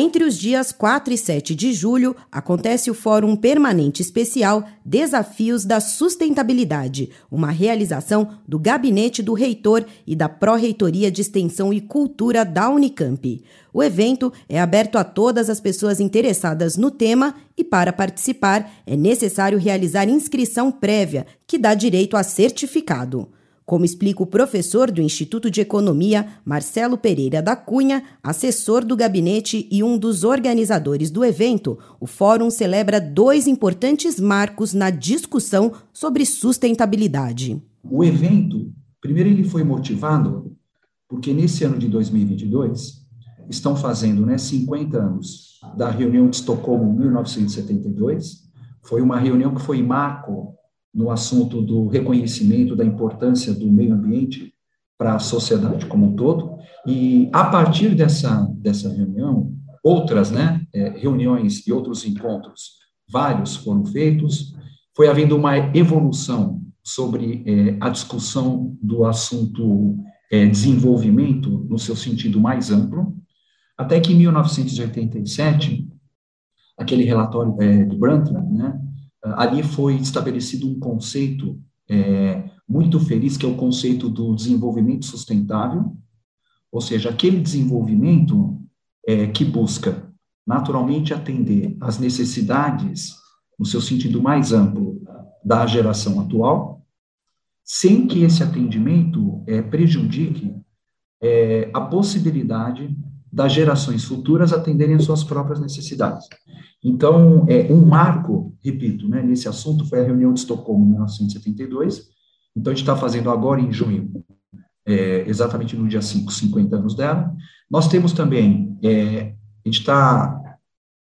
Entre os dias 4 e 7 de julho, acontece o Fórum Permanente Especial Desafios da Sustentabilidade, uma realização do Gabinete do Reitor e da Pró-Reitoria de Extensão e Cultura da Unicamp. O evento é aberto a todas as pessoas interessadas no tema e, para participar, é necessário realizar inscrição prévia, que dá direito a certificado. Como explica o professor do Instituto de Economia, Marcelo Pereira da Cunha, assessor do gabinete e um dos organizadores do evento, o fórum celebra dois importantes marcos na discussão sobre sustentabilidade. O evento, primeiro, ele foi motivado porque nesse ano de 2022 estão fazendo né, 50 anos da reunião de Estocolmo 1972. Foi uma reunião que foi marco no assunto do reconhecimento da importância do meio ambiente para a sociedade como um todo. E a partir dessa, dessa reunião, outras né, é, reuniões e outros encontros, vários foram feitos, foi havendo uma evolução sobre é, a discussão do assunto é, desenvolvimento no seu sentido mais amplo, até que em 1987, aquele relatório de Brundtland, né, ali foi estabelecido um conceito é, muito feliz, que é o conceito do desenvolvimento sustentável, ou seja, aquele desenvolvimento é, que busca naturalmente atender às necessidades, no seu sentido mais amplo, da geração atual, sem que esse atendimento é, prejudique é, a possibilidade das gerações futuras atenderem às suas próprias necessidades. Então, é, um marco, repito, né, nesse assunto foi a reunião de Estocolmo, em 1972. Então, a gente está fazendo agora em junho, é, exatamente no dia 5, 50 anos dela. Nós temos também, é, a gente está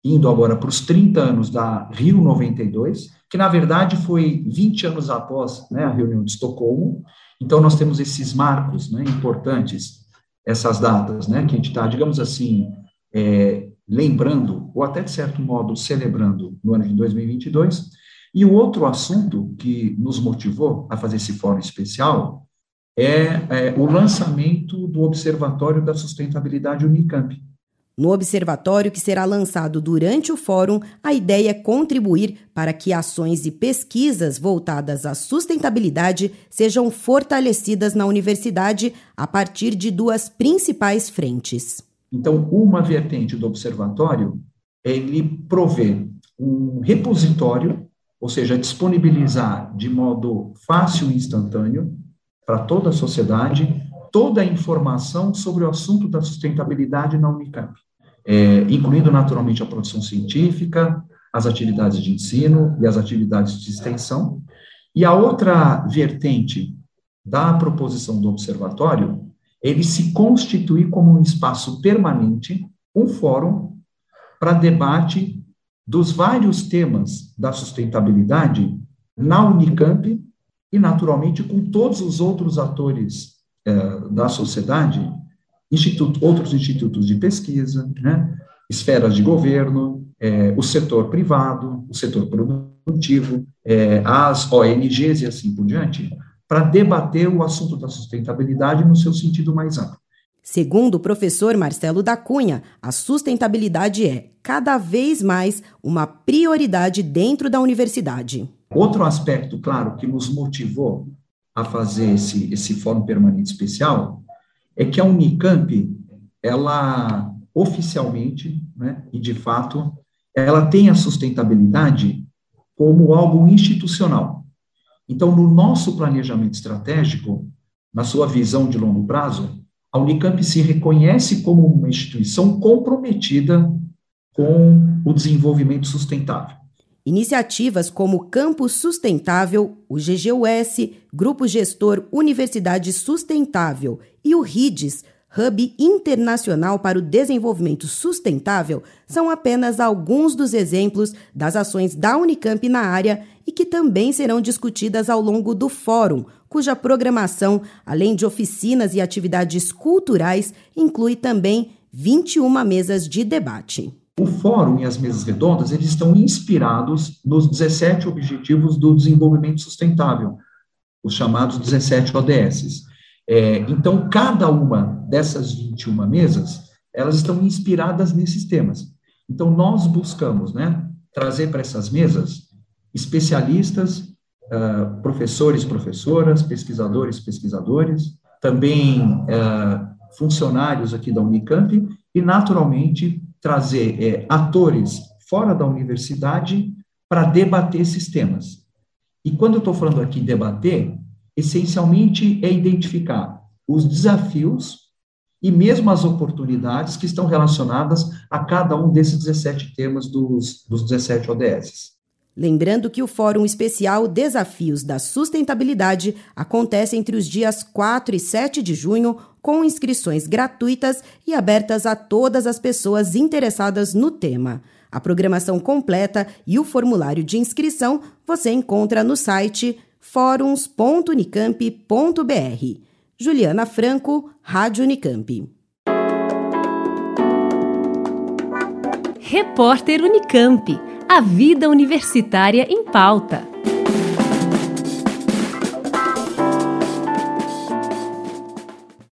indo agora para os 30 anos da Rio 92, que na verdade foi 20 anos após né, a reunião de Estocolmo. Então, nós temos esses marcos né, importantes, essas datas, né, que a gente está, digamos assim, é, lembrando, ou até de certo modo celebrando, no ano de 2022. E o outro assunto que nos motivou a fazer esse fórum especial é, é o lançamento do Observatório da Sustentabilidade Unicamp. No observatório que será lançado durante o fórum, a ideia é contribuir para que ações e pesquisas voltadas à sustentabilidade sejam fortalecidas na universidade a partir de duas principais frentes. Então, uma vertente do observatório é ele prover um repositório, ou seja, disponibilizar de modo fácil e instantâneo para toda a sociedade toda a informação sobre o assunto da sustentabilidade na Unicamp, é, incluindo naturalmente a produção científica, as atividades de ensino e as atividades de extensão. E a outra vertente da proposição do observatório ele se constituir como um espaço permanente, um fórum para debate dos vários temas da sustentabilidade na Unicamp e, naturalmente, com todos os outros atores eh, da sociedade, instituto, outros institutos de pesquisa, né, esferas de governo, eh, o setor privado, o setor produtivo, eh, as ONGs e assim por diante, para debater o assunto da sustentabilidade no seu sentido mais amplo. Segundo o professor Marcelo da Cunha, a sustentabilidade é, cada vez mais, uma prioridade dentro da universidade. Outro aspecto, claro, que nos motivou a fazer esse, esse fórum permanente especial é que a Unicamp, ela oficialmente, né, e de fato, ela tem a sustentabilidade como algo institucional. Então, no nosso planejamento estratégico, na sua visão de longo prazo, a Unicamp se reconhece como uma instituição comprometida com o desenvolvimento sustentável. Iniciativas como o Campus Sustentável, o GGUS, Grupo Gestor Universidade Sustentável e o RIDES Hub Internacional para o Desenvolvimento Sustentável são apenas alguns dos exemplos das ações da Unicamp na área e que também serão discutidas ao longo do fórum, cuja programação, além de oficinas e atividades culturais, inclui também 21 mesas de debate. O fórum e as mesas redondas, eles estão inspirados nos 17 Objetivos do Desenvolvimento Sustentável, os chamados 17 ODS. É, então, cada uma dessas 21 mesas, elas estão inspiradas nesses temas. Então, nós buscamos né, trazer para essas mesas especialistas, uh, professores, professoras, pesquisadores, pesquisadores, também uh, funcionários aqui da Unicamp e, naturalmente, trazer é, atores fora da universidade para debater esses temas. E quando eu estou falando aqui debater, essencialmente é identificar os desafios e mesmo as oportunidades que estão relacionadas a cada um desses 17 temas dos, dos 17 ODS. Lembrando que o Fórum Especial Desafios da Sustentabilidade acontece entre os dias 4 e 7 de junho, com inscrições gratuitas e abertas a todas as pessoas interessadas no tema. A programação completa e o formulário de inscrição você encontra no site fóruns.unicamp.br. Juliana Franco, Rádio Unicamp. Repórter Unicamp. A vida universitária em pauta.